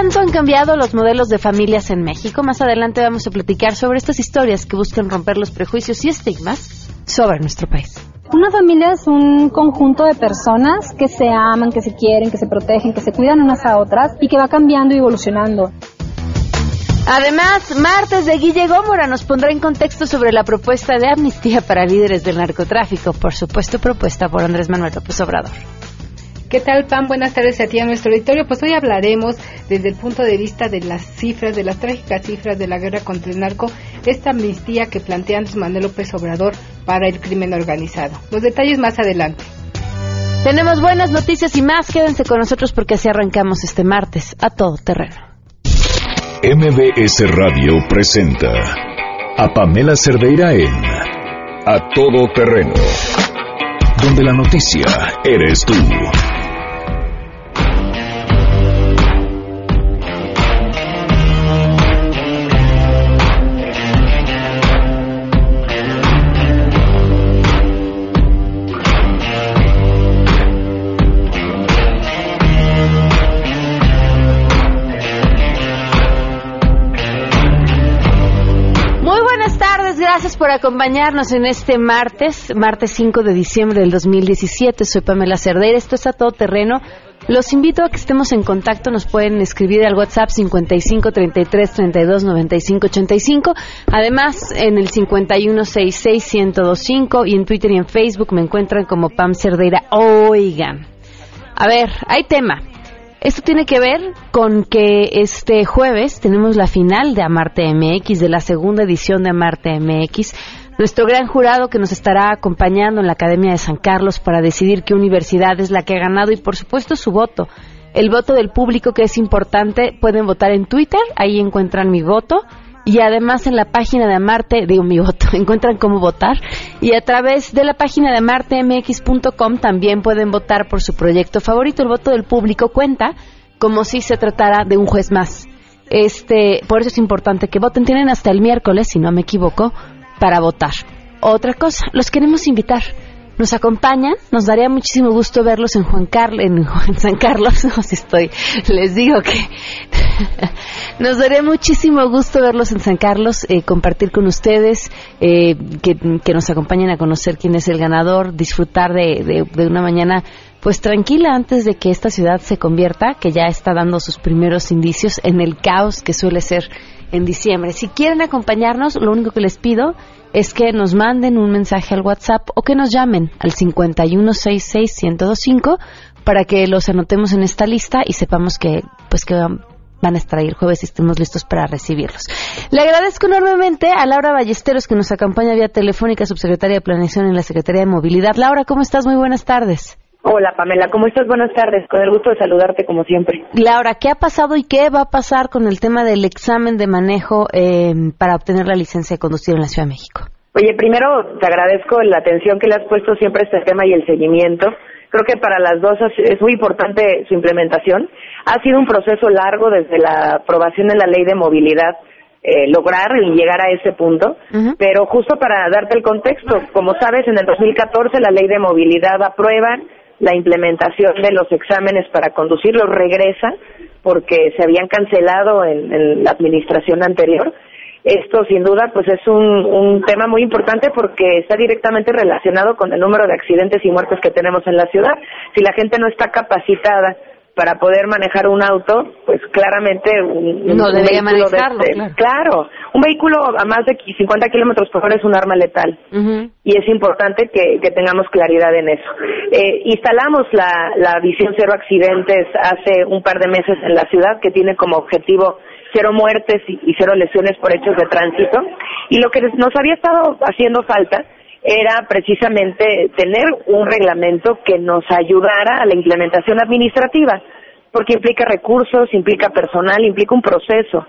tanto han cambiado los modelos de familias en México? Más adelante vamos a platicar sobre estas historias que buscan romper los prejuicios y estigmas sobre nuestro país. Una familia es un conjunto de personas que se aman, que se quieren, que se protegen, que se cuidan unas a otras y que va cambiando y evolucionando. Además, martes de Guille Gómora nos pondrá en contexto sobre la propuesta de amnistía para líderes del narcotráfico, por supuesto propuesta por Andrés Manuel López Obrador. ¿Qué tal, Pam? Buenas tardes a ti a nuestro auditorio. Pues hoy hablaremos desde el punto de vista de las cifras, de las trágicas cifras de la guerra contra el narco, esta amnistía que plantea Andrés Manuel López Obrador para el crimen organizado. Los detalles más adelante. Tenemos buenas noticias y más. Quédense con nosotros porque así arrancamos este martes a todo terreno. MBS Radio presenta a Pamela Cerdeira en A Todo Terreno, donde la noticia eres tú. Por acompañarnos en este martes, martes 5 de diciembre del 2017. Soy Pamela Cerdeira, esto es a todo terreno. Los invito a que estemos en contacto, nos pueden escribir al WhatsApp 55 33 32 95 85. Además, en el 51 66 1025 y en Twitter y en Facebook me encuentran como Pam Cerdeira. Oigan, a ver, hay tema. Esto tiene que ver con que este jueves tenemos la final de Amarte MX, de la segunda edición de Amarte MX. Nuestro gran jurado que nos estará acompañando en la Academia de San Carlos para decidir qué universidad es la que ha ganado y por supuesto su voto. El voto del público que es importante, pueden votar en Twitter, ahí encuentran mi voto y además en la página de Amarte, digo mi voto, encuentran cómo votar y a través de la página de amartemx.com también pueden votar por su proyecto favorito. El voto del público cuenta como si se tratara de un juez más. Este, por eso es importante que voten. Tienen hasta el miércoles, si no me equivoco, para votar. Otra cosa, los queremos invitar nos acompañan. Nos daría muchísimo gusto verlos en Juan Carlos, en, San Carlos. No, si estoy, les digo que nos daría muchísimo gusto verlos en San Carlos, eh, compartir con ustedes, eh, que, nos acompañen a conocer quién es el ganador, disfrutar de, de una mañana pues tranquila antes de que esta ciudad se convierta, que ya está dando sus primeros indicios en el caos que suele ser en diciembre. Si quieren acompañarnos, lo único que les pido es que nos manden un mensaje al WhatsApp o que nos llamen al 5166125 para que los anotemos en esta lista y sepamos que pues que van a estar ahí el jueves y estemos listos para recibirlos. Le agradezco enormemente a Laura Ballesteros que nos acompaña vía telefónica, subsecretaria de Planeación en la Secretaría de Movilidad. Laura, ¿cómo estás? Muy buenas tardes. Hola Pamela, ¿cómo estás? Buenas tardes, con el gusto de saludarte como siempre. Laura, ¿qué ha pasado y qué va a pasar con el tema del examen de manejo eh, para obtener la licencia de conducir en la Ciudad de México? Oye, primero te agradezco la atención que le has puesto siempre a este tema y el seguimiento. Creo que para las dos es muy importante su implementación. Ha sido un proceso largo desde la aprobación de la ley de movilidad eh, lograr y llegar a ese punto. Pero justo para darte el contexto, como sabes, en el 2014 la ley de movilidad aprueba la implementación de los exámenes para conducir los regresa porque se habían cancelado en, la administración anterior. Esto sin duda pues es un, un, tema muy importante porque está directamente relacionado con el número de accidentes y muertes que tenemos en la ciudad. Si la gente no está capacitada para poder manejar un auto, pues claramente un, no debería manejarlo. claro. un vehículo a más de 50 kilómetros por hora es un arma letal y es importante que, tengamos claridad en eso. Eh, instalamos la, la visión cero accidentes hace un par de meses en la ciudad que tiene como objetivo cero muertes y, y cero lesiones por hechos de tránsito y lo que nos había estado haciendo falta era precisamente tener un reglamento que nos ayudara a la implementación administrativa, porque implica recursos, implica personal, implica un proceso.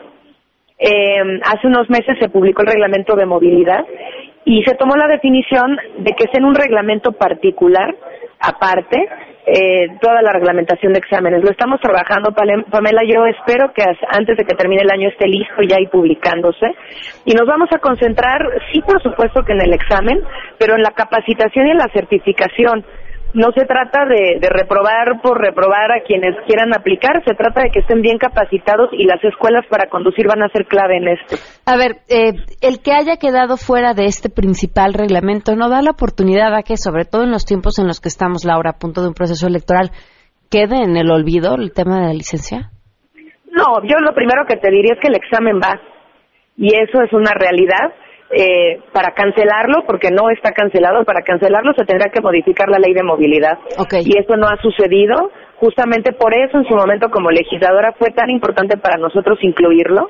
Eh, hace unos meses se publicó el reglamento de movilidad y se tomó la definición de que es en un reglamento particular, aparte, eh, toda la reglamentación de exámenes. Lo estamos trabajando, Pamela. Yo espero que antes de que termine el año esté listo ya y publicándose. Y nos vamos a concentrar, sí, por supuesto que en el examen, pero en la capacitación y en la certificación no se trata de, reprobar por reprobar a quienes quieran aplicar, se trata de que estén bien capacitados y las escuelas para conducir van a ser clave en esto. A ver, eh, el que haya quedado fuera de este principal reglamento no da la oportunidad a que, sobre todo en los tiempos en los que estamos, Laura, a punto de un proceso electoral, quede en el olvido el tema de la licencia. No, yo lo primero que te diría es que el examen va y eso es una realidad eh, para cancelarlo, porque no está cancelado, para cancelarlo se tendrá que modificar la ley de movilidad. Y eso no ha sucedido. Justamente por eso en su momento como legisladora fue tan importante para nosotros incluirlo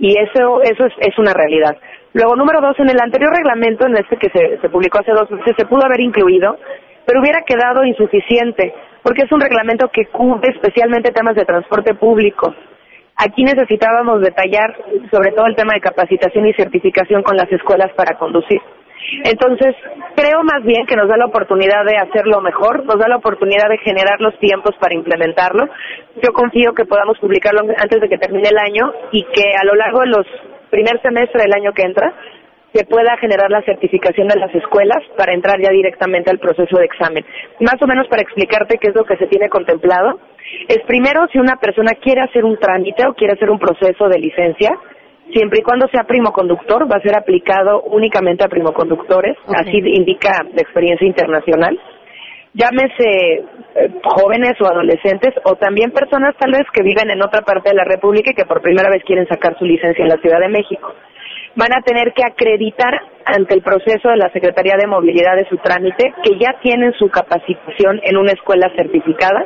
y eso, eso es, una realidad. Luego, número dos, en el anterior reglamento, en este que se, se publicó hace dos meses, se pudo haber incluido, pero hubiera quedado insuficiente, porque es un reglamento que cubre especialmente temas de transporte público. Aquí necesitábamos detallar sobre todo el tema de capacitación y certificación con las escuelas para conducir. Entonces, creo más bien que nos da la oportunidad de hacerlo mejor, nos da la oportunidad de generar los tiempos para implementarlo. Yo confío que podamos publicarlo antes de que termine el año y que a lo largo de los primer semestre del año que entra se pueda generar la certificación de las escuelas para entrar ya directamente al proceso de examen. Más o menos para explicarte qué es lo que se tiene contemplado es primero si una persona quiere hacer un trámite o quiere hacer un proceso de licencia, siempre y cuando sea primo conductor, va a ser aplicado únicamente a primoconductores, así indica la experiencia internacional. Llámese eh, jóvenes o adolescentes o también personas tal vez que viven en otra parte de la República y que por primera vez quieren sacar su licencia en la Ciudad de México. Van a tener que acreditar ante el proceso de la Secretaría de Movilidad de su trámite que ya tienen su capacitación en una escuela certificada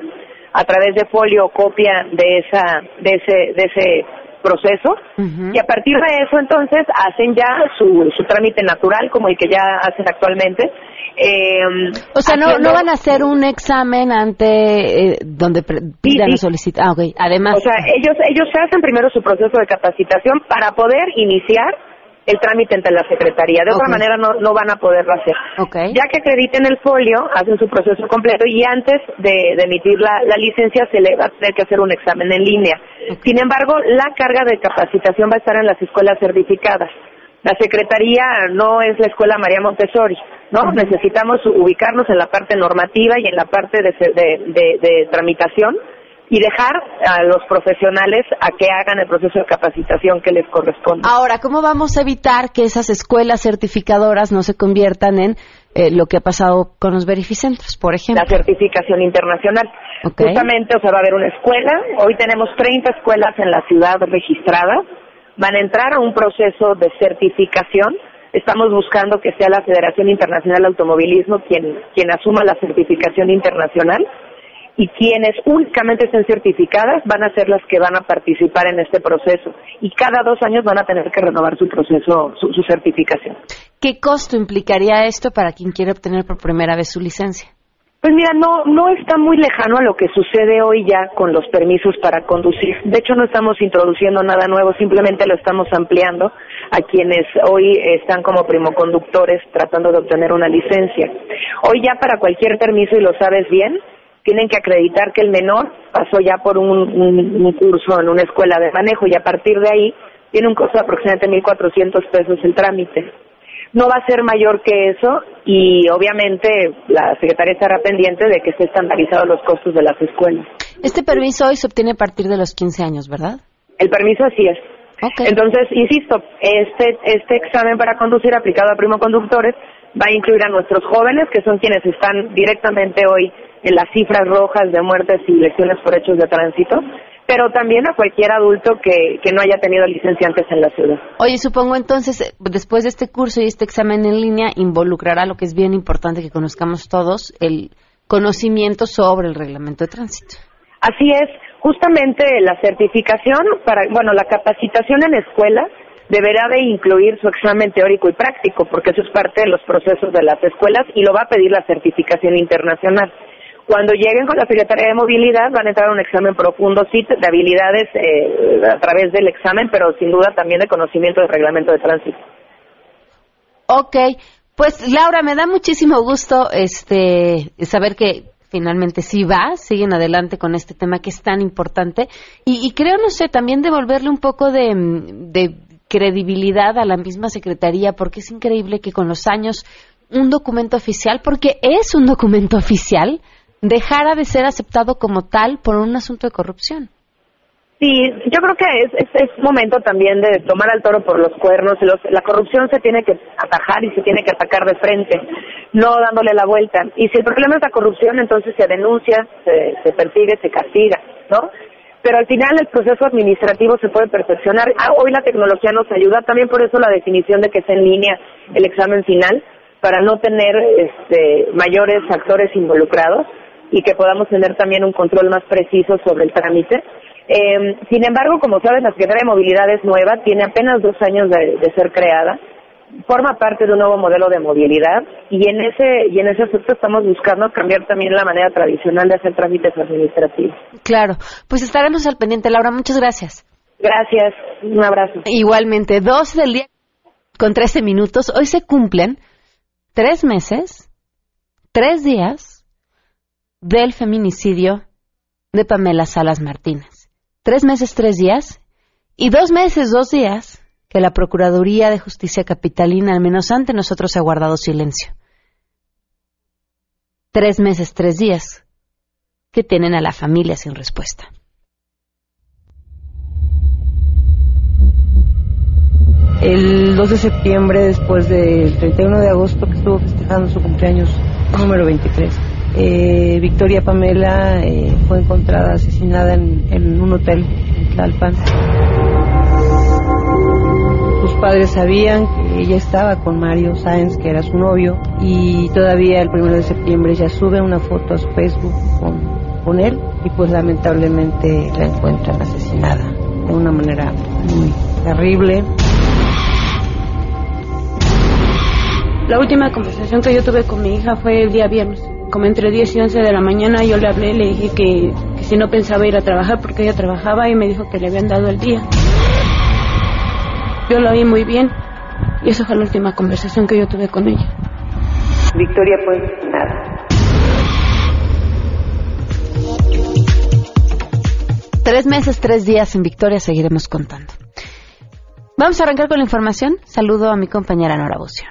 a través de folio o copia de esa de ese de ese proceso. Y a partir de eso entonces hacen ya su, su trámite natural como el que ya hacen actualmente. Eh, o sea no, no van a hacer un examen ante eh, donde pidan sí, solicitar ah, okay. además. O sea ellos ellos hacen primero su proceso de capacitación para poder iniciar el trámite ante la Secretaría. De otra manera no, no van a poderlo hacer. Ya que acrediten el folio, hacen su proceso completo y antes de, emitir la, licencia se le va a tener que hacer un examen en línea. Sin embargo, la carga de capacitación va a estar en las escuelas certificadas. La Secretaría no es la Escuela María Montessori, ¿no? Necesitamos ubicarnos en la parte normativa y en la parte de, de, de tramitación y dejar a los profesionales a que hagan el proceso de capacitación que les corresponde. Ahora, ¿cómo vamos a evitar que esas escuelas certificadoras no se conviertan en eh, lo que ha pasado con los verificentros, por ejemplo? La certificación internacional. Justamente, o sea, va a haber una escuela. Hoy tenemos 30 escuelas en la ciudad registradas. Van a entrar a un proceso de certificación. Estamos buscando que sea la Federación Internacional de Automovilismo quien, quien asuma la certificación internacional y quienes únicamente estén certificadas van a ser las que van a participar en este proceso y cada dos años van a tener que renovar su proceso, su, certificación. ¿Qué costo implicaría esto para quien quiere obtener por primera vez su licencia? Pues mira, no, no está muy lejano a lo que sucede hoy ya con los permisos para conducir. De hecho, no estamos introduciendo nada nuevo, simplemente lo estamos ampliando a quienes hoy están como primoconductores tratando de obtener una licencia. Hoy ya para cualquier permiso, y lo sabes bien, tienen que acreditar que el menor pasó ya por un, curso en una escuela de manejo y a partir de ahí tiene un costo de aproximadamente 1.400 pesos el trámite. No va a ser mayor que eso y obviamente la Secretaría estará pendiente de que esté estandarizados los costos de las escuelas. Este permiso hoy se obtiene a partir de los 15 años, ¿verdad? El permiso así es. Entonces, insisto, este, este examen para conducir aplicado a primo conductores va a incluir a nuestros jóvenes, que son quienes están directamente hoy en las cifras rojas de muertes y lesiones por hechos de tránsito, pero también a cualquier adulto que, que no haya tenido licencia antes en la ciudad. Oye, supongo entonces, después de este curso y este examen en línea, involucrará lo que es bien importante que conozcamos todos, el conocimiento sobre el reglamento de tránsito. Así es, justamente la certificación para, bueno, la capacitación en escuelas deberá de incluir su examen teórico y práctico, porque eso es parte de los procesos de las escuelas y lo va a pedir la certificación internacional. Cuando lleguen con la Secretaría de Movilidad van a entrar a un examen profundo, sí, de habilidades eh, a través del examen, pero sin duda también de conocimiento del reglamento de tránsito. Ok, pues Laura, me da muchísimo gusto este saber que finalmente sí va, siguen adelante con este tema que es tan importante y, creo, no sé, también devolverle un poco de credibilidad a la misma Secretaría, porque es increíble que con los años un documento oficial, porque es un documento oficial, dejara de ser aceptado como tal por un asunto de corrupción. Sí, yo creo que es, es, momento también de tomar al toro por los cuernos. la corrupción se tiene que atajar y se tiene que atacar de frente, no dándole la vuelta. Y si el problema es la corrupción, entonces se denuncia, se, se persigue, se castiga, ¿no? Pero al final el proceso administrativo se puede perfeccionar. Ah, hoy la tecnología nos ayuda, también por eso la definición de que sea en línea el examen final, para no tener este, mayores actores involucrados y que podamos tener también un control más preciso sobre el trámite. Eh, sin embargo, como saben, la Secretaría de Movilidad es nueva, tiene apenas dos años de, ser creada, forma parte de un nuevo modelo de movilidad y en ese y en ese aspecto estamos buscando cambiar también la manera tradicional de hacer trámites administrativos. Claro, pues estaremos al pendiente, Laura. Muchas gracias. Gracias, un abrazo. Igualmente, dos del día con trece minutos. Hoy se cumplen tres meses, tres días del feminicidio de Pamela Salas Martínez tres meses, tres días, y dos meses, dos días, que la Procuraduría de Justicia Capitalina, al menos ante nosotros, ha guardado silencio. Tres meses, tres días, que tienen a la familia sin respuesta. El 2 de septiembre, después del 31 de agosto, que estuvo festejando su cumpleaños número 23, eh, Victoria Pamela eh, fue encontrada asesinada en, un hotel en Tlalpan. Sus padres sabían que ella estaba con Mario Sáenz, que era su novio, y todavía el 1 de septiembre ya sube una foto a su Facebook con, con él y pues lamentablemente la encuentran asesinada de una manera muy terrible. La última conversación que yo tuve con mi hija fue el día viernes como entre 10 y 11 de la mañana, yo le hablé, le dije que, si no pensaba ir a trabajar porque ella trabajaba y me dijo que le habían dado el día. Yo lo oí muy bien y esa fue la última conversación que yo tuve con ella. Victoria, pues nada. Tres meses, tres días en Victoria, seguiremos contando. Vamos a arrancar con la información. Saludo a mi compañera Nora Bucio.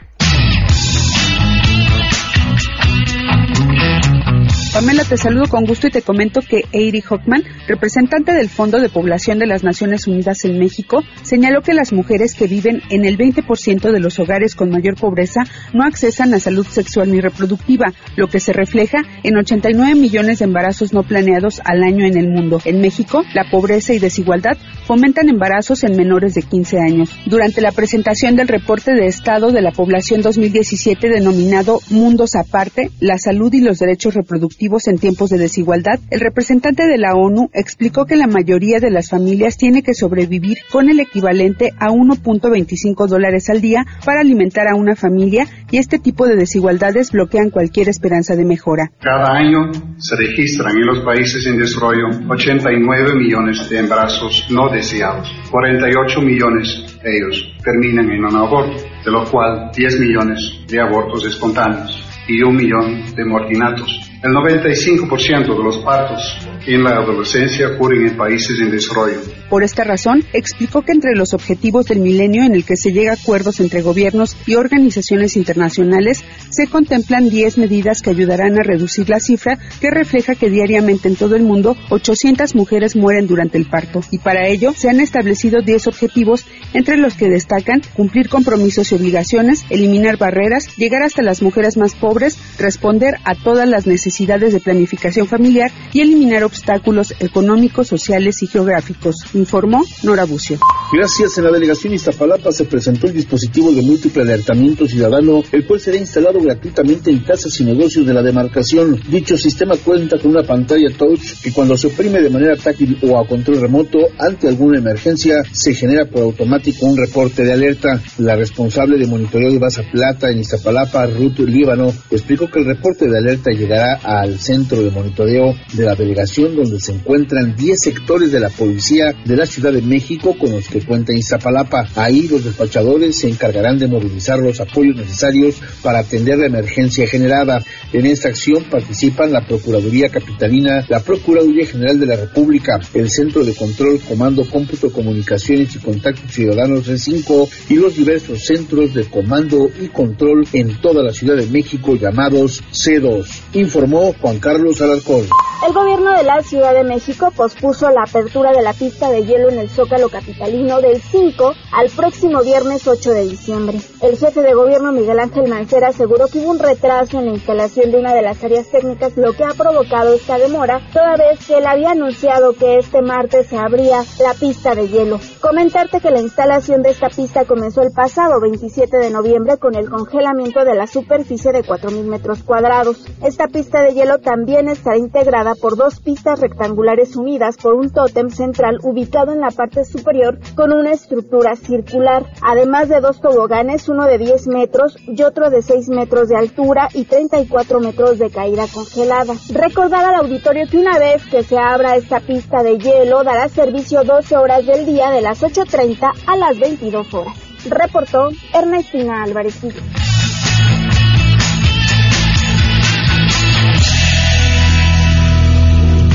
Pamela, te saludo con gusto y te comento que Eiri Hockman, representante del Fondo de Población de las Naciones Unidas en México, señaló que las mujeres que viven en el 20% de los hogares con mayor pobreza no accesan a salud sexual ni reproductiva, lo que se refleja en 89 millones de embarazos no planeados al año en el mundo. En México, la pobreza y desigualdad fomentan embarazos en menores de 15 años. Durante la presentación del reporte de Estado de la Población 2017 denominado Mundos Aparte, la salud y los derechos reproductivos en tiempos de desigualdad, el representante de la ONU explicó que la mayoría de las familias tiene que sobrevivir con el equivalente a 1.25 dólares al día para alimentar a una familia y este tipo de desigualdades bloquean cualquier esperanza de mejora. Cada año se registran en los países en desarrollo 89 millones de embarazos no deseados. 48 millones de ellos terminan en un aborto, de lo cual 10 millones de abortos espontáneos y un millón de mortinatos. El 95% de los partos en la adolescencia ocurren en países en desarrollo. Por esta razón, explicó que entre los objetivos del milenio en el que se llega a acuerdos entre gobiernos y organizaciones internacionales, se contemplan 10 medidas que ayudarán a reducir la cifra que refleja que diariamente en todo el mundo 800 mujeres mueren durante el parto. Y para ello se han establecido 10 objetivos, entre los que destacan cumplir compromisos y obligaciones, eliminar barreras, llegar hasta las mujeres más pobres, responder a todas las necesidades de planificación familiar y eliminar obstáculos económicos, sociales y geográficos, informó Nora Bucio. Gracias. En la delegación Iztapalapa se presentó el dispositivo de múltiple alertamiento ciudadano, el cual será instalado gratuitamente en casas y negocios de la demarcación. Dicho sistema cuenta con una pantalla touch que cuando se oprime de manera táctil o a control remoto ante alguna emergencia se genera por automático un reporte de alerta. La responsable de monitoreo de Baza Plata en Iztapalapa, Ruth Líbano, explicó que el reporte de alerta llegará al centro de monitoreo de la delegación donde se encuentran 10 sectores de la policía de la Ciudad de México con los que Puente Iztapalapa. Ahí los despachadores se encargarán de movilizar los apoyos necesarios para atender la emergencia generada. En esta acción participan la Procuraduría Capitalina, la Procuraduría General de la República, el Centro de Control, Comando, Cómputo, Comunicaciones y Contactos Ciudadanos C5 y los diversos centros de comando y control en toda la Ciudad de México llamados C2, informó Juan Carlos Alarcón. El gobierno de la Ciudad de México pospuso la apertura de la pista de hielo en el Zócalo Capitalino del 5 al próximo viernes 8 de diciembre. El jefe de gobierno Miguel Ángel Mancera aseguró que hubo un retraso en la instalación de una de las áreas técnicas, lo que ha provocado esta demora, toda vez que él había anunciado que este martes se abría la pista de hielo. Comentarte que la instalación de esta pista comenzó el pasado 27 de noviembre con el congelamiento de la superficie de 4.000 metros cuadrados. Esta pista de hielo también está integrada por dos pistas rectangulares unidas por un tótem central ubicado en la parte superior con una estructura circular, además de dos toboganes, uno de 10 metros y otro de 6 metros de altura y 34 metros de caída congelada. Recordar al auditorio que una vez que se abra esta pista de hielo dará servicio 12 horas del día de las 8.30 a las 22 horas. Reportó Ernestina Álvarez.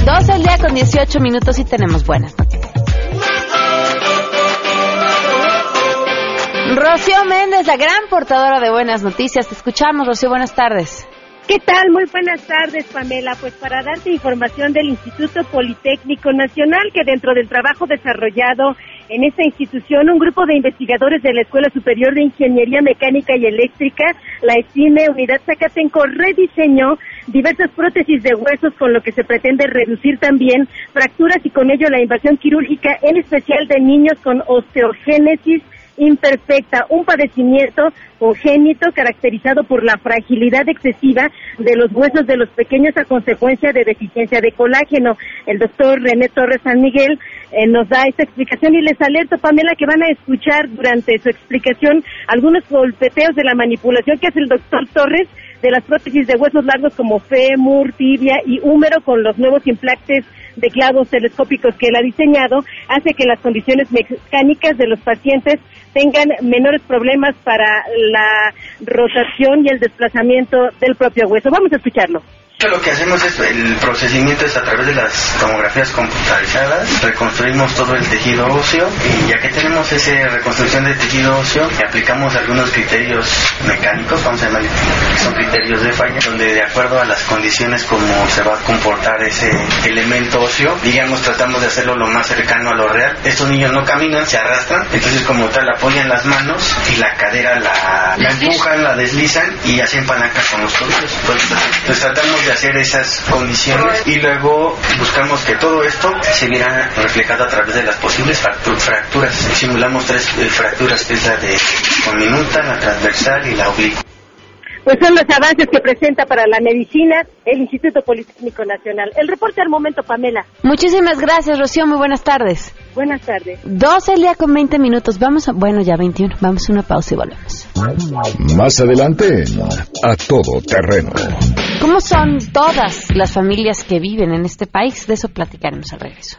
12 el día con 18 minutos y tenemos buenas noticias. Rocío Méndez, la gran portadora de buenas noticias. Te escuchamos, Rocío, buenas tardes. ¿Qué tal? Muy buenas tardes, Pamela. Pues para darte información del Instituto Politécnico Nacional, que dentro del trabajo desarrollado en esta institución, un grupo de investigadores de la Escuela Superior de Ingeniería Mecánica y Eléctrica, la ESIME Unidad Zacatenco, rediseñó diversas prótesis de huesos con lo que se pretende reducir también fracturas y con ello la invasión quirúrgica, en especial de niños con osteogénesis imperfecta, un padecimiento congénito caracterizado por la fragilidad excesiva de los huesos de los pequeños a consecuencia de deficiencia de colágeno. El doctor René Torres San Miguel eh, nos da esta explicación y les alerto, Pamela, que van a escuchar durante su explicación algunos golpeteos de la manipulación que hace el doctor Torres de las prótesis de huesos largos como fémur, tibia y húmero con los nuevos implantes de clavos telescópicos que él ha diseñado, hace que las condiciones mecánicas de los pacientes tengan menores problemas para la rotación y el desplazamiento del propio hueso. Vamos a escucharlo. Lo que hacemos es el procesamiento es a través de las tomografías computarizadas, reconstruimos todo el tejido óseo y ya que tenemos esa reconstrucción del tejido óseo, aplicamos algunos criterios mecánicos, vamos a llamar son criterios de falla, donde de acuerdo a las condiciones como se va a comportar ese elemento óseo, digamos tratamos de hacerlo lo más cercano a lo real. Estos niños no caminan, se arrastran, entonces como tal apoyan las manos y la cadera la, empujan, la deslizan y hacen palanca con los tobillos. Entonces tratamos de hacer esas condiciones y luego buscamos que todo esto se viera reflejado a través de las posibles fracturas. Simulamos tres eh, fracturas, que es la de conminuta, la transversal y la oblicua. Pues son los avances que presenta para la medicina el Instituto Politécnico Nacional. El reporte al momento, Pamela. Muchísimas gracias, Rocío. Muy buenas tardes. Buenas tardes. 12 el día con 20 minutos. Vamos a, bueno, ya 21. Vamos a una pausa y volvemos. Más adelante, a todo terreno. ¿Cómo son todas las familias que viven en este país? De eso platicaremos al regreso.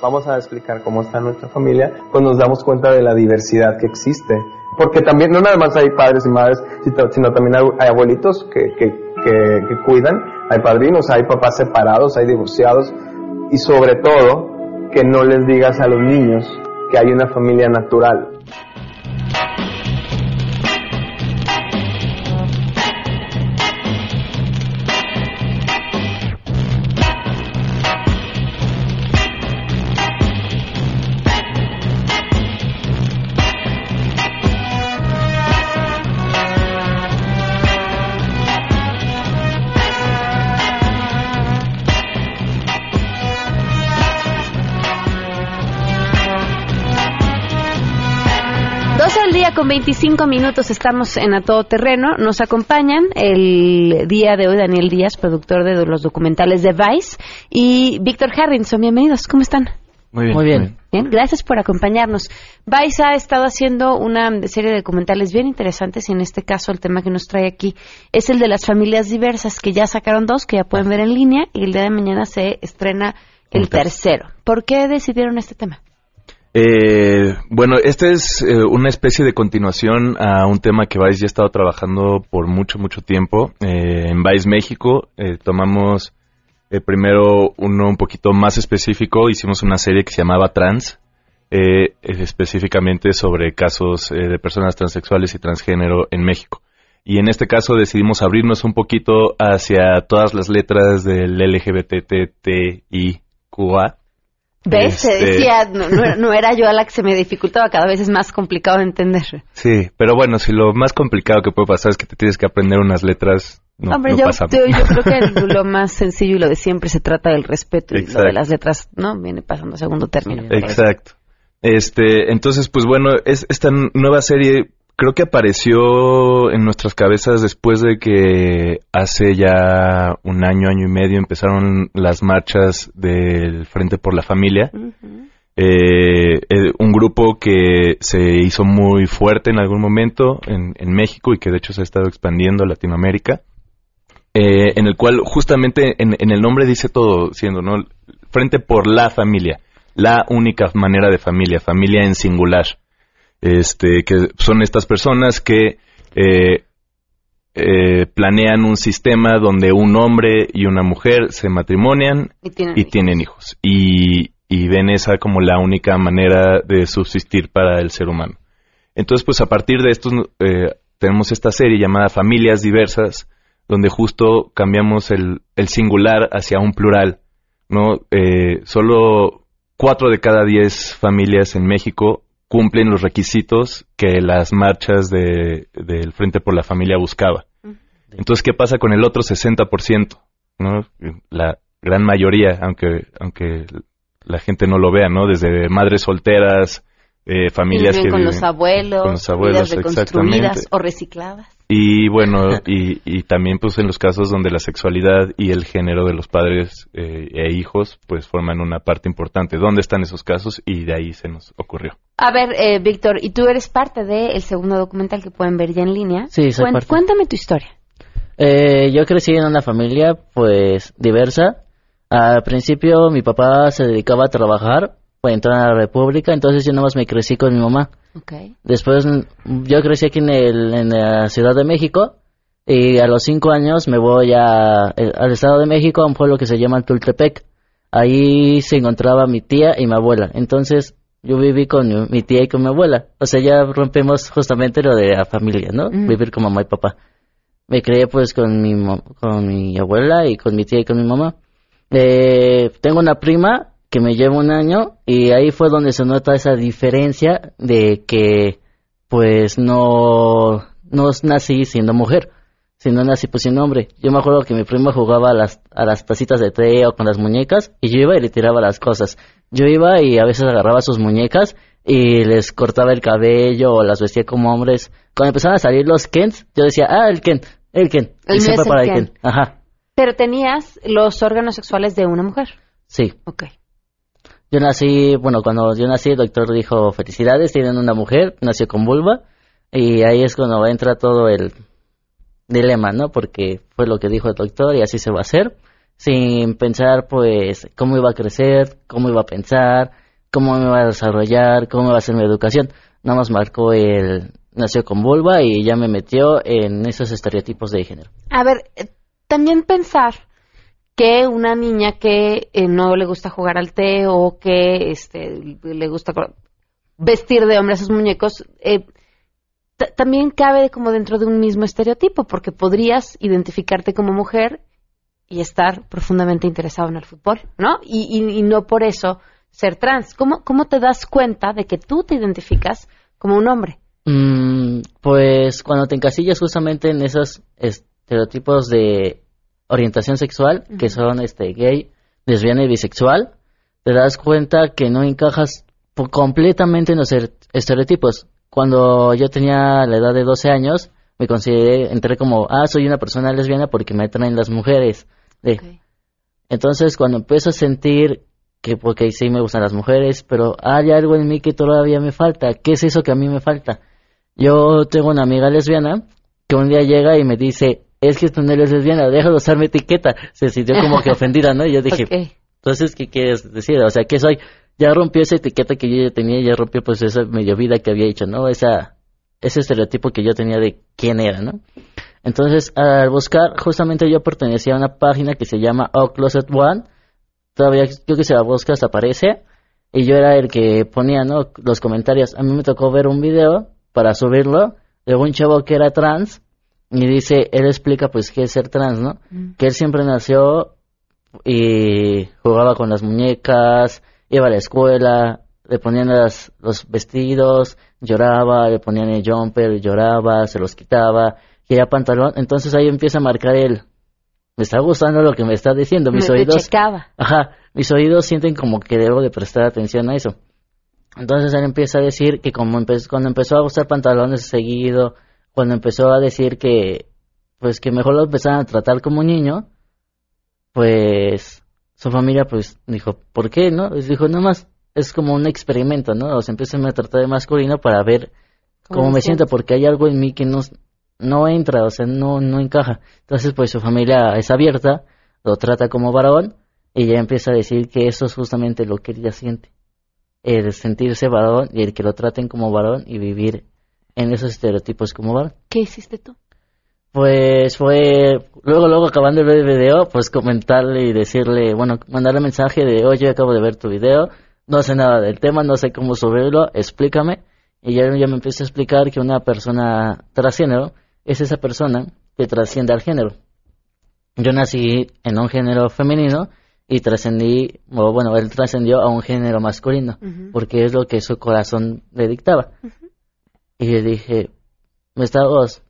vamos a explicar cómo está nuestra familia, pues nos damos cuenta de la diversidad que existe. Porque también no nada más hay padres y madres, sino también hay abuelitos que, que, que, cuidan, hay padrinos, hay papás separados, hay divorciados y sobre todo que no les digas a los niños que hay una familia natural. Con 25 minutos estamos en A Todo Terreno. Nos acompañan el día de hoy Daniel Díaz, productor de los documentales de Vice, y Víctor Harrison. Bienvenidos, ¿cómo están? Muy bien. Muy bien. bien. Gracias por acompañarnos. Vice ha estado haciendo una serie de documentales bien interesantes y en este caso el tema que nos trae aquí es el de las familias diversas, que ya sacaron dos, que ya pueden ver en línea, y el día de mañana se estrena el tercero. ¿Por qué decidieron este tema? Eh, bueno, esta es eh, una especie de continuación a un tema que Vice ya ha estado trabajando por mucho, mucho tiempo. Eh, en Vice México eh, tomamos primero uno un poquito más específico, hicimos una serie que se llamaba Trans, específicamente sobre casos de personas transexuales y transgénero en México. Y en este caso decidimos abrirnos un poquito hacia todas las letras del LGBTTIQA ¿Ves? Se este, decía, no, era yo a la que se me dificultaba, cada vez es más complicado de entender. Sí, pero bueno, si lo más complicado que puede pasar es que te tienes que aprender unas letras, no, Hombre, yo, creo que lo más sencillo y lo de siempre se trata del respeto y lo de las letras, ¿no? Viene pasando a segundo término. Exacto. Este, entonces, pues bueno, es esta nueva serie creo que apareció en nuestras cabezas después de que hace ya un año, año y medio empezaron las marchas del Frente por la Familia. Eh, eh, un grupo que se hizo muy fuerte en algún momento en, México y que de hecho se ha estado expandiendo a Latinoamérica, eh, en el cual justamente en, en, el nombre dice todo, siendo, ¿no? Frente por la familia, la única manera de familia, familia en singular este, que son estas personas que eh, eh, planean un sistema donde un hombre y una mujer se matrimonian y tienen, hijos. Y, ven esa como la única manera de subsistir para el ser humano. Entonces, pues a partir de esto eh, tenemos esta serie llamada Familias Diversas, donde justo cambiamos el, el singular hacia un plural. ¿no? solo cuatro de cada diez familias en México cumplen los requisitos que las marchas de, del Frente por la Familia buscaba. Entonces, ¿qué pasa con el otro 60%? ¿no? La gran mayoría, aunque, aunque la gente no lo vea, ¿no? Desde madres solteras, eh, familias que con los abuelos, con los abuelos, exactamente. o recicladas. Y bueno, y, y, también pues en los casos donde la sexualidad y el género de los padres eh, e hijos pues forman una parte importante. ¿Dónde están esos casos? Y de ahí se nos ocurrió. A ver, eh, Víctor, y tú eres parte del segundo documental que pueden ver ya en línea. Sí, soy parte. Cuéntame tu historia. Eh, yo crecí en una familia pues diversa. Al principio mi papá se dedicaba a trabajar para entrar a la República, entonces yo nomás me crecí con mi mamá. Después yo crecí aquí en, el, en la Ciudad de México y a los cinco años me voy a, eh, al Estado de México a un pueblo que se llama Tultepec. Ahí se encontraba mi tía y mi abuela. Entonces yo viví con mi tía y con mi abuela. O sea, ya rompemos justamente lo de la familia, ¿no? Vivir con mamá y papá. Me crié pues con mi, con mi abuela y con mi tía y con mi mamá. Eh, tengo una prima que me lleva un año y ahí fue donde se nota esa diferencia de que pues no, no nací siendo mujer, sino nací pues siendo hombre. Yo me acuerdo que mi prima jugaba a las, a las tacitas de té o con las muñecas y yo iba y le tiraba las cosas. Yo iba y a veces agarraba sus muñecas y les cortaba el cabello o las vestía como hombres. Cuando empezaron a salir los Kents, yo decía, ah, el Kent, el Kent. El y siempre para el Kent. Ajá. Pero tenías los órganos sexuales de una mujer. Sí. Ok. Yo nací, bueno, cuando yo nací, el doctor dijo, felicidades, tienen una mujer, nació con vulva, y ahí es cuando entra todo el dilema, ¿no? Porque fue lo que dijo el doctor y así se va a hacer, sin pensar, pues, cómo iba a crecer, cómo iba a pensar, cómo me iba a desarrollar, cómo iba a ser mi educación. Nada más marcó el, nació con vulva y ya me metió en esos estereotipos de género. A ver, eh, también pensar que una niña que eh, no le gusta jugar al té o que este, le gusta vestir de hombre a sus muñecos, eh, también cabe como dentro de un mismo estereotipo, porque podrías identificarte como mujer y estar profundamente interesado en el fútbol, ¿no? Y, no por eso ser trans. ¿Cómo, ¿Cómo te das cuenta de que tú te identificas como un hombre? Mm, pues cuando te encasillas justamente en esos estereotipos de orientación sexual, que son este gay, lesbiana y bisexual, te das cuenta que no encajas completamente en los estereotipos. cuando yo tenía la edad de 12 años, me consideré, entré como, ah, soy una persona lesbiana porque me atraen las mujeres. Entonces, cuando empiezo a sentir que, porque sí me gustan las mujeres, pero hay algo en mí que todavía me falta, ¿qué es eso que a mí me falta? Yo tengo una amiga lesbiana que un día llega y me dice, es que tú no eres lesbiana, deja de usar mi etiqueta. Se sintió como que ofendida, ¿no? Y yo dije, entonces, ¿qué quieres decir? O sea, ¿qué soy? Ya rompió esa etiqueta que yo ya tenía, ya rompió pues esa medio vida que había hecho, ¿no? Esa, ese estereotipo que yo tenía de quién era, ¿no? Entonces, al buscar, justamente yo pertenecía a una página que se llama Oh Closet One. Todavía creo que se la buscas, aparece. Y yo era el que ponía, ¿no? Los comentarios. A mí me tocó ver un video para subirlo de un chavo que era trans y dice, él explica pues qué es ser trans, ¿no? Mm. Que él siempre nació y jugaba con las muñecas, iba a la escuela, le ponían los vestidos, lloraba, le ponían el jumper, lloraba, se los quitaba, quería pantalón, entonces ahí empieza a marcar él. Me está gustando lo que me está diciendo, mis oídos. Ajá, mis oídos sienten como que debo de prestar atención a eso. Entonces él empieza a decir que como cuando empezó a usar pantalones seguido, cuando empezó a decir que pues que mejor lo empezaran a tratar como un niño, pues su familia pues dijo, ¿por qué? ¿No? Les dijo, nada más es como un experimento, ¿no? O sea, empiezan a tratar de masculino para ver cómo, me siento, porque hay algo en mí que no, no entra, o sea, no, no encaja. Entonces, pues su familia es abierta, lo trata como varón, y ya empieza a decir que eso es justamente lo que ella siente. El sentirse varón y el que lo traten como varón y vivir en esos estereotipos como varón. ¿Qué hiciste tú? Pues fue, luego, luego acabando el video, pues comentarle y decirle, bueno, mandarle mensaje de, oye, acabo de ver tu video, no sé nada del tema, no sé cómo subirlo, explícame. Y ya, ya me empieza a explicar que una persona transgénero es esa persona que trasciende al género. Yo nací en un género femenino y trascendí, o bueno, él trascendió a un género masculino, porque es lo que su corazón le dictaba. Y le dije, me está,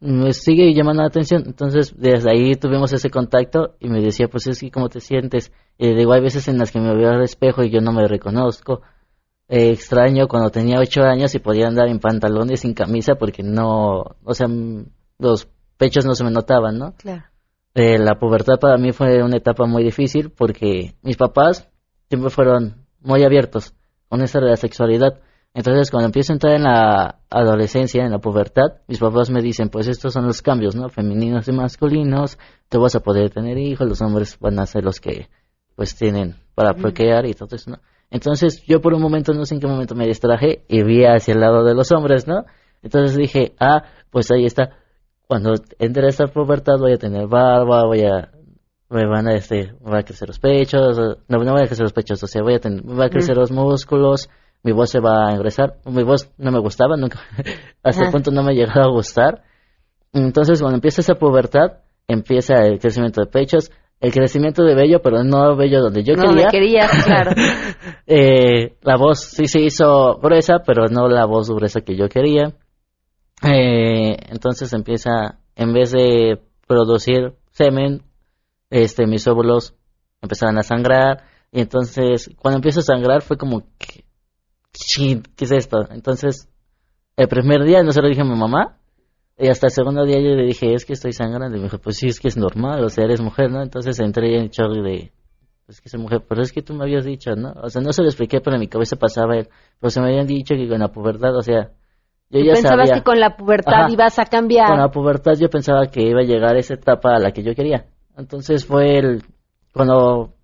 me sigue llamando la atención. Entonces, desde ahí tuvimos ese contacto y me decía, pues es que, ¿cómo te sientes? Y digo, hay veces en las que me veo al espejo y yo no me reconozco. Eh, extraño cuando tenía ocho años y podía andar en pantalones sin camisa porque no, o sea, los pechos no se me notaban, ¿no? Claro. Eh, la pubertad para mí fue una etapa muy difícil porque mis papás siempre fueron muy abiertos con esa de la sexualidad. Entonces, cuando empiezo a entrar en la adolescencia, en la pubertad, mis papás me dicen, pues estos son los cambios, ¿no? Femeninos y masculinos, tú vas a poder tener hijos, los hombres van a ser los que, pues, tienen para procrear y todo eso, ¿no? Entonces, yo por un momento, no sé en qué momento me distraje y vi hacia el lado de los hombres, ¿no? Entonces dije, ah, pues ahí está. Cuando entre a esta pubertad voy a tener barba, voy a me van a este, va a crecer los pechos, no, no voy a crecer los pechos, o sea, voy a tener, va a crecer los músculos, mi voz se va a ingresar. Mi voz no me gustaba, nunca, hasta el punto no me llegaba a gustar. Entonces, cuando empieza esa pubertad, empieza el crecimiento de pechos, el crecimiento de vello, pero no vello donde yo no, quería. quería, claro. eh, la voz sí se hizo gruesa, pero no la voz gruesa que yo quería. Eh, entonces empieza, en vez de producir semen, este, mis óvulos empezaron a sangrar. Y entonces, cuando empieza a sangrar, fue como que ¿qué es esto? Entonces, el primer día no se lo dije a mi mamá, y hasta el segundo día yo le dije, es que estoy sangrando, y me dijo, pues sí, es que es normal, o sea, eres mujer, ¿no? Entonces entré en el shock de, es que soy mujer, pero es que tú me habías dicho, ¿no? O sea, no se lo expliqué, pero en mi cabeza pasaba él, pero se me habían dicho que con la pubertad, o sea, yo ya pensabas sabía. que con la pubertad ibas a cambiar. Con la pubertad yo pensaba que iba a llegar esa etapa a la que yo quería. Entonces fue el, cuando,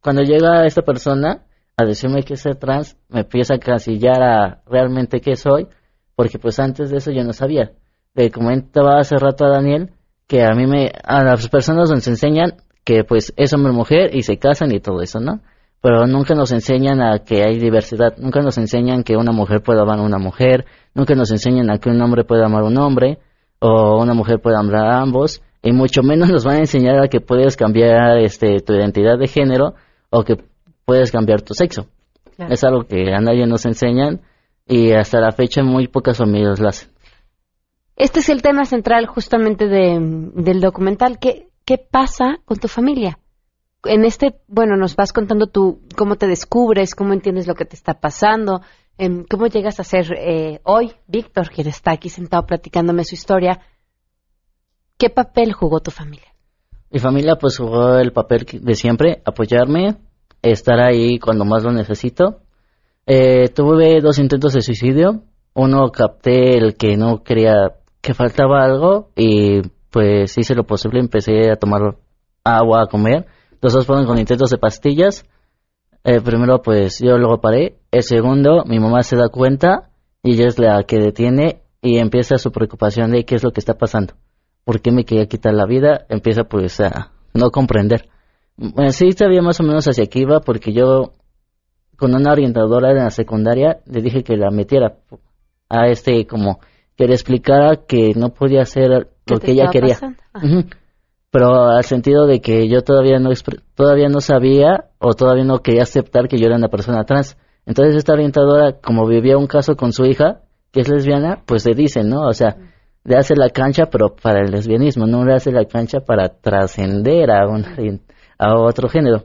cuando llega esta persona, a decirme que ser trans, me empieza a casillar a realmente qué soy, porque pues antes de eso yo no sabía. Le comentaba hace rato a Daniel que a mí me, a las personas nos enseñan que pues es hombre mujer y se casan y todo eso, ¿no? Pero nunca nos enseñan a que hay diversidad, nunca nos enseñan que una mujer puede amar a una mujer, nunca nos enseñan a que un hombre puede amar a un hombre, o una mujer puede amar a ambos, y mucho menos nos van a enseñar a que puedes cambiar este tu identidad de género o que puedes cambiar tu sexo. Es algo que a nadie nos enseñan y hasta la fecha muy pocas familias lo hacen. Este es el tema central justamente de, del documental. ¿Qué, ¿Qué pasa con tu familia? En este, bueno, nos vas contando tú cómo te descubres, cómo entiendes lo que te está pasando, Em, ¿Cómo llegas a ser eh, hoy, Víctor, quien está aquí sentado platicándome su historia? ¿Qué papel jugó tu familia? Mi familia pues jugó el papel de siempre, apoyarme, estar ahí cuando más lo necesito. Eh, tuve dos intentos de suicidio. Uno capté el que no quería, que faltaba algo y pues hice lo posible, empecé a tomar agua, a comer. Los dos fueron con intentos de pastillas. El primero pues yo luego paré. El segundo mi mamá se da cuenta y ella es la que detiene y empieza su preocupación de qué es lo que está pasando. ¿Por qué me quería quitar la vida? Empieza pues a no comprender. Bueno, sí sabía más o menos hacia qué iba porque yo con una orientadora en la secundaria le dije que la metiera a este como que le explicara que no podía hacer lo que ella quería. Pero al sentido de que yo todavía no todavía no sabía o todavía no quería aceptar que yo era una persona trans. Entonces esta orientadora, como vivía un caso con su hija, que es lesbiana, pues le dice, ¿no? O sea, le hace la cancha, pero para el lesbianismo, no le hace la cancha para trascender a, a otro género.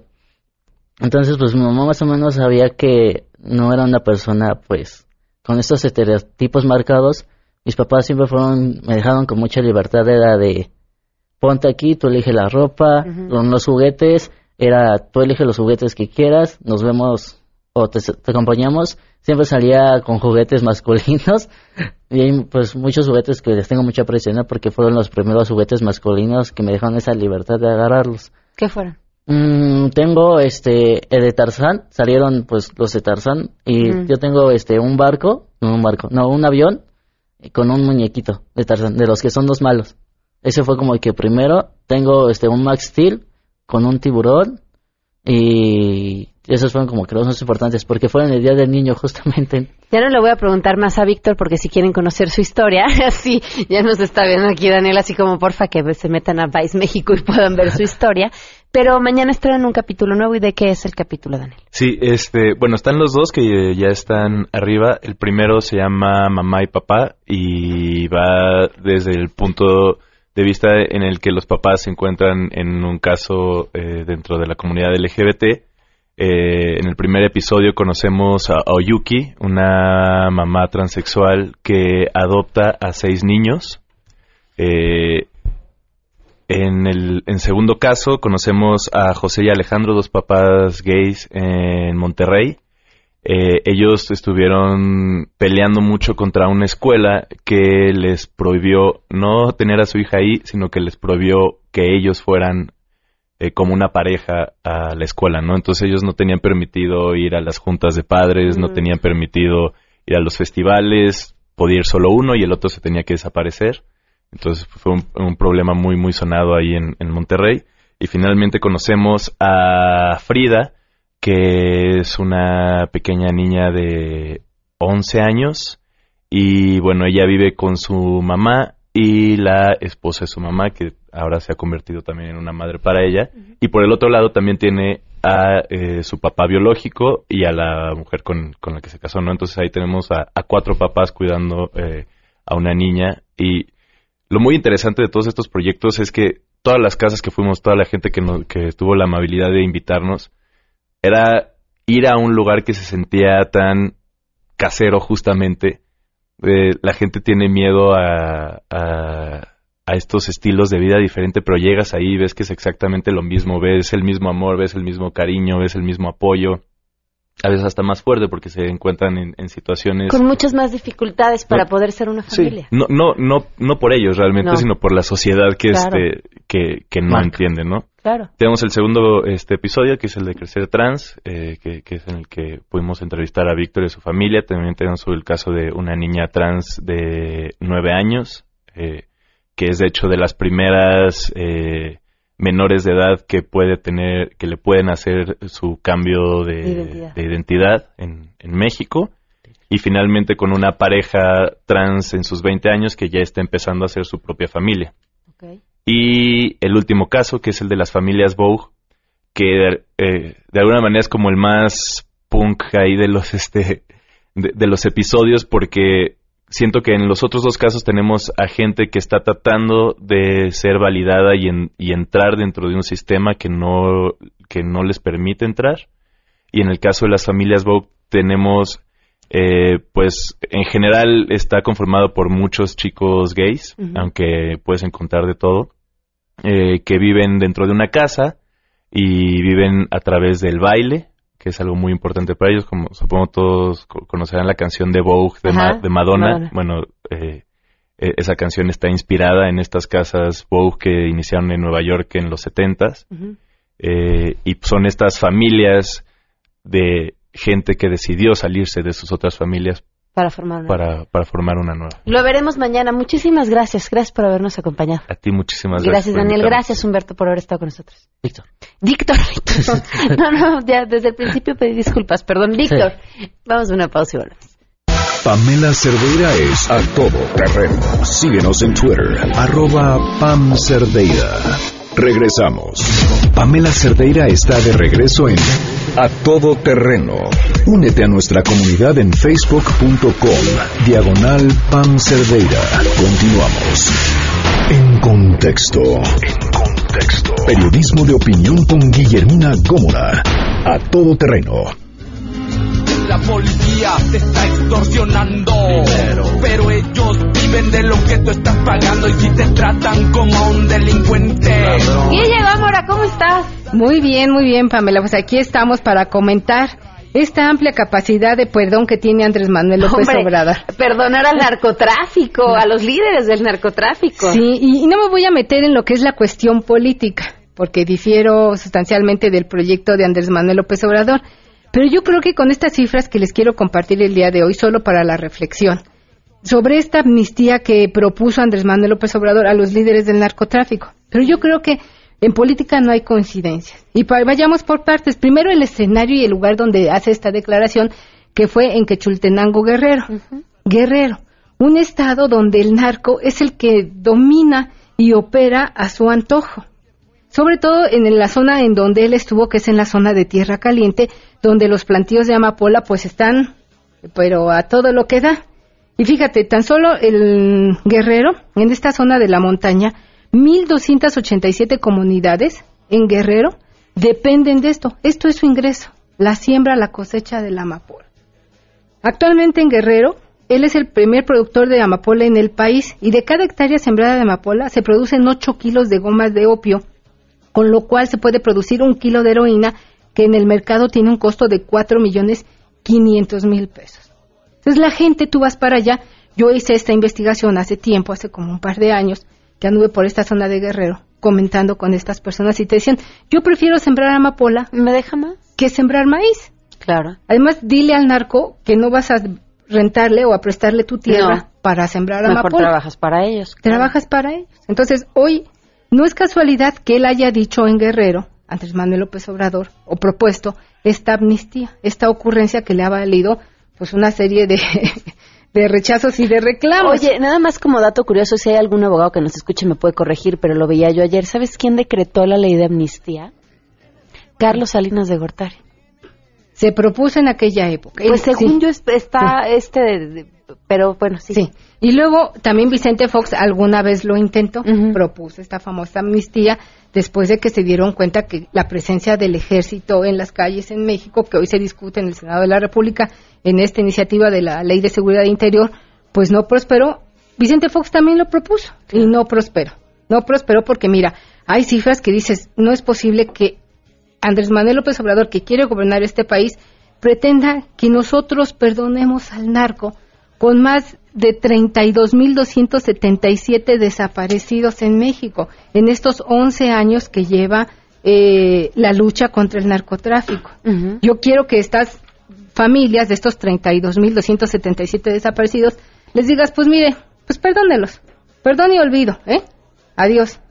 Entonces, pues mi mamá más o menos sabía que no era una persona, pues, con estos estereotipos marcados. Mis papás siempre fueron, me dejaron con mucha libertad, era de, ponte aquí, tú elige la ropa, los juguetes, era, tú elige los juguetes que quieras, nos vemos o te, te acompañamos. Siempre salía con juguetes masculinos y hay pues muchos juguetes que les tengo mucha aprecio porque fueron los primeros juguetes masculinos que me dejaron esa libertad de agarrarlos. ¿Qué fueron? Mm, tengo este el de Tarzán, salieron pues los de Tarzán y yo tengo este un barco, no un barco, no un avión con un muñequito de Tarzán, de los que son dos malos. Ese fue como el que primero tengo este un Max Steel con un tiburón y esos fueron como que los más importantes porque fueron el día del niño justamente. Ya no le voy a preguntar más a Víctor porque si quieren conocer su historia, así ya nos está viendo aquí Daniel, así como porfa que se metan a Vice México y puedan ver su historia. Pero mañana estrenan un capítulo nuevo y de qué es el capítulo, Daniel. Sí, este, bueno, están los dos que ya están arriba. El primero se llama Mamá y Papá y va desde el punto de vista en el que los papás se encuentran en un caso eh, dentro de la comunidad LGBT. Eh, en el primer episodio conocemos a Oyuki, una mamá transexual que adopta a seis niños. Eh, en el en segundo caso conocemos a José y Alejandro, dos papás gays en Monterrey. Eh, ellos estuvieron peleando mucho contra una escuela que les prohibió no tener a su hija ahí, sino que les prohibió que ellos fueran eh, como una pareja a la escuela, ¿no? Entonces ellos no tenían permitido ir a las juntas de padres, no tenían permitido ir a los festivales, podía ir solo uno y el otro se tenía que desaparecer. Entonces fue un, problema muy, muy sonado ahí en, en Monterrey. Y finalmente conocemos a Frida, que es una pequeña niña de 11 años y bueno, ella vive con su mamá y la esposa de su mamá, que ahora se ha convertido también en una madre para ella. Y por el otro lado también tiene a eh, su papá biológico y a la mujer con, la que se casó, ¿no? Entonces ahí tenemos a, cuatro papás cuidando eh, a una niña. Y lo muy interesante de todos estos proyectos es que todas las casas que fuimos, toda la gente que, que tuvo la amabilidad de invitarnos, era ir a un lugar que se sentía tan casero justamente. Eh, la gente tiene miedo a, a, estos estilos de vida diferente, pero llegas ahí y ves que es exactamente lo mismo, ves el mismo amor, ves el mismo cariño, ves el mismo apoyo a veces hasta más fuerte porque se encuentran en, situaciones con muchas más dificultades para poder ser una familia. No, no, no, no por ellos realmente, sino por la sociedad que este que, que no entiende, ¿no? Claro. Tenemos el segundo este episodio que es el de crecer trans, eh, que, que, es en el que pudimos entrevistar a Víctor y su familia. También tenemos el caso de una niña trans de nueve años, eh, que es de hecho de las primeras eh, menores de edad que puede tener, que le pueden hacer su cambio de identidad, en, México. Y finalmente con una pareja trans en sus 20 años que ya está empezando a hacer su propia familia. Y el último caso, que es el de las familias Vogue, que eh, de alguna manera es como el más punk ahí de los, este, de los episodios porque siento que en los otros dos casos tenemos a gente que está tratando de ser validada y, y entrar dentro de un sistema que no, que no les permite entrar. Y en el caso de las familias Vogue tenemos eh, pues en general está conformado por muchos chicos gays, aunque puedes encontrar de todo, eh, que viven dentro de una casa y viven a través del baile, que es algo muy importante para ellos, como supongo todos conocerán la canción de Vogue de, Madonna. Bueno, eh, e, esa canción está inspirada en estas casas Vogue que iniciaron en Nueva York en los 70s. y son estas familias de gente que decidió salirse de sus otras familias para formar una, para, para formar una nueva. Lo veremos mañana. Muchísimas gracias. Gracias por habernos acompañado. A ti muchísimas gracias. Gracias, Daniel. Gracias, Humberto, por haber estado con nosotros. Víctor. Víctor. no, no, ya desde el principio pedí disculpas. Perdón, Víctor. Vamos a una pausa y volvemos. Pamela Cerdeira es a todo terreno. Síguenos en Twitter, arroba Pam Cerdeira. Regresamos. Pamela Cerdeira está de regreso en A Todo Terreno. Únete a nuestra comunidad en facebook.com. Diagonal Pam Cerdeira. Continuamos. En contexto. En contexto. Periodismo de opinión con Guillermina Gómora. A Todo Terreno la policía te está extorsionando. Pero ellos viven de lo que tú estás pagando y si te tratan como un delincuente. Guille, ahora, ¿cómo estás? Muy bien, muy bien, Pamela. Pues aquí estamos para comentar esta amplia capacidad de perdón que tiene Andrés Manuel López Obrador. Perdonar al narcotráfico, a los líderes del narcotráfico. Sí, y, no me voy a meter en lo que es la cuestión política, porque difiero sustancialmente del proyecto de Andrés Manuel López Obrador. Pero yo creo que con estas cifras que les quiero compartir el día de hoy, solo para la reflexión, sobre esta amnistía que propuso Andrés Manuel López Obrador a los líderes del narcotráfico. Pero yo creo que en política no hay coincidencias. Y vayamos por partes. Primero el escenario y el lugar donde hace esta declaración, que fue en Quechultenango Guerrero. Guerrero, un estado donde el narco es el que domina y opera a su antojo sobre todo en la zona en donde él estuvo, que es en la zona de Tierra Caliente, donde los plantíos de amapola pues están, pero a todo lo que da. Y fíjate, tan solo el Guerrero, en esta zona de la montaña, 1.287 comunidades en Guerrero dependen de esto. Esto es su ingreso, la siembra, la cosecha de la amapola. Actualmente en Guerrero, él es el primer productor de amapola en el país y de cada hectárea sembrada de amapola se producen 8 kilos de gomas de opio con lo cual se puede producir un kilo de heroína que en el mercado tiene un costo de 4 millones 500 mil pesos. Entonces la gente, tú vas para allá, yo hice esta investigación hace tiempo, hace como un par de años, que anduve por esta zona de Guerrero comentando con estas personas y te decían, yo prefiero sembrar amapola. ¿Me deja más? Que sembrar maíz. Claro. Además, dile al narco que no vas a rentarle o a prestarle tu tierra para sembrar Mejor amapola. trabajas para ellos. Trabajas para ellos. Entonces, hoy no es casualidad que él haya dicho en Guerrero, Andrés Manuel López Obrador, o propuesto esta amnistía, esta ocurrencia que le ha valido pues una serie de, de rechazos y de reclamos. Oye, nada más como dato curioso, si hay algún abogado que nos escuche me puede corregir, pero lo veía yo ayer. ¿Sabes quién decretó la ley de amnistía? Carlos Salinas de Gortari. Se propuso en aquella época. Pues según yo está este pero bueno, sí. Sí. Y luego también Vicente Fox alguna vez lo intentó, propuso esta famosa amnistía después de que se dieron cuenta que la presencia del ejército en las calles en México, que hoy se discute en el Senado de la República en esta iniciativa de la Ley de Seguridad Interior, pues no prosperó. Vicente Fox también lo propuso y no prosperó. No prosperó porque mira, hay cifras que dices, no es posible que Andrés Manuel López Obrador, que quiere gobernar este país, pretenda que nosotros perdonemos al narco con más de 32.277 desaparecidos en México en estos 11 años que lleva eh, la lucha contra el narcotráfico. Yo quiero que estas familias de estos 32.277 desaparecidos les digas, pues mire, pues perdónelos, perdón y olvido, ¿eh? Adiós.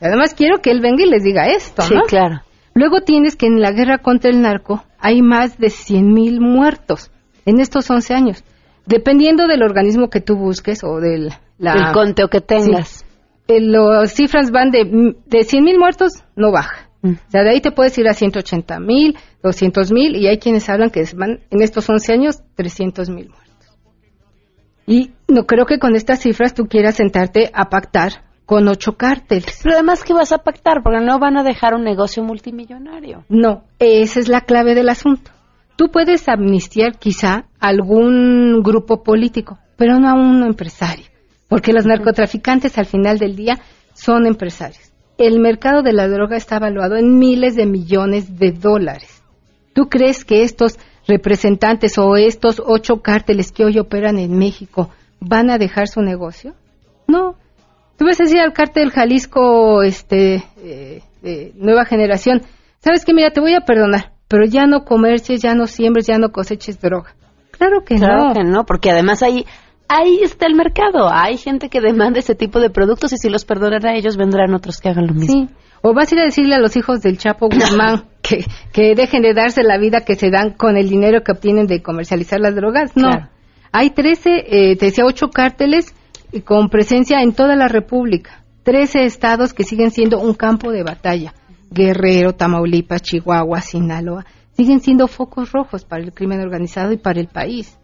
Además quiero que él venga y les diga esto, sí, claro. Luego tienes que en la guerra contra el narco hay más de 100.000 muertos en estos 11 años. Dependiendo del organismo que tú busques o del el conteo que tengas. Eh, las cifras van de, de 100 mil muertos, no baja. Mm. O sea, de ahí te puedes ir a 180 mil, 200 mil, y hay quienes hablan que van en estos 11 años 300 mil muertos. Y no creo que con estas cifras tú quieras sentarte a pactar con ocho cárteles. Pero además, ¿qué vas a pactar? Porque no van a dejar un negocio multimillonario. No, esa es la clave del asunto tú puedes amnistiar quizá algún grupo político, pero no a un empresario, porque los narcotraficantes al final del día son empresarios. El mercado de la droga está evaluado en miles de millones de dólares. ¿Tú crees que estos representantes o estos ocho cárteles que hoy operan en México van a dejar su negocio? No. Tú vas a decir al cártel Jalisco, este, eh, nueva generación, sabes que mira, te voy a perdonar, pero ya no comercies, ya no siembres, ya no coseches droga. Claro que claro que no, porque además ahí, ahí está el mercado. Hay gente que demanda ese tipo de productos y si los perdonan a ellos, vendrán otros que hagan lo mismo. Sí. O vas a ir a decirle a los hijos del Chapo Guzmán que, que dejen de darse la vida que se dan con el dinero que obtienen de comercializar las drogas. No. Hay 13, eh, te decía, 8 cárteles con presencia en toda la República. 13 estados que siguen siendo un campo de batalla. Guerrero, Tamaulipas, Chihuahua, Sinaloa. Siguen siendo focos rojos para el crimen organizado y para el país.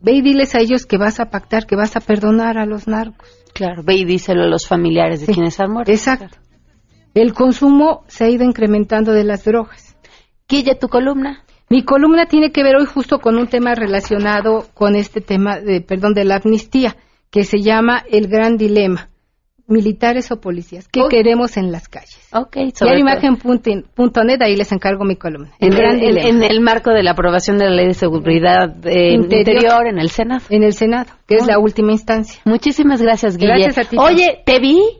Ve y diles a ellos que vas a pactar, que vas a perdonar a los narcos. Claro, ve y díselo a los familiares de quienes han muerto. Exacto. El consumo se ha ido incrementando de las drogas. Guille, tu columna. Mi columna tiene que ver hoy justo con un tema relacionado con este tema de, perdón, de la amnistía, que se llama el gran dilema. Militares o policías, ¿qué queremos en las calles? Ok, imagen.net, ahí les encargo mi columna. El en, en, el marco de la aprobación de la Ley de Seguridad eh, interior, en el Senado. En el Senado, que es la última instancia. Muchísimas gracias, Guille. Gracias a ti. Oye, te vi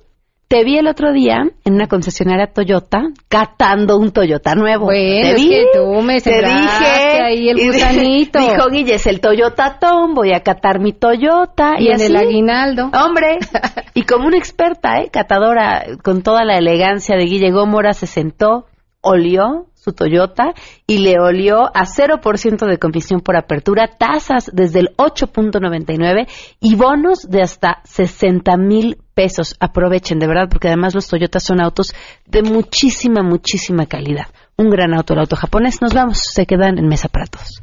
te vi el otro día en una concesionaria Toyota catando un Toyota nuevo. Bueno, te vi, que tú me te dije ahí el gusanito. Dijo Guille, es el Toyota Tom, voy a catar mi Toyota. Y, en el aguinaldo. Hombre, y como una experta, ¿eh? Catadora, con toda la elegancia de Guille Gómora, se sentó, olió su Toyota y le olió a 0% de comisión por apertura, tasas desde el 8.99 y bonos de hasta 60 mil pesos. Aprovechen, de verdad, porque además los Toyotas son autos de muchísima, muchísima calidad. Un gran auto, el auto japonés. Nos vamos, se quedan en mesa para todos.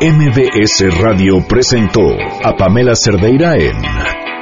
MBS Radio presentó a Pamela Cerdeira en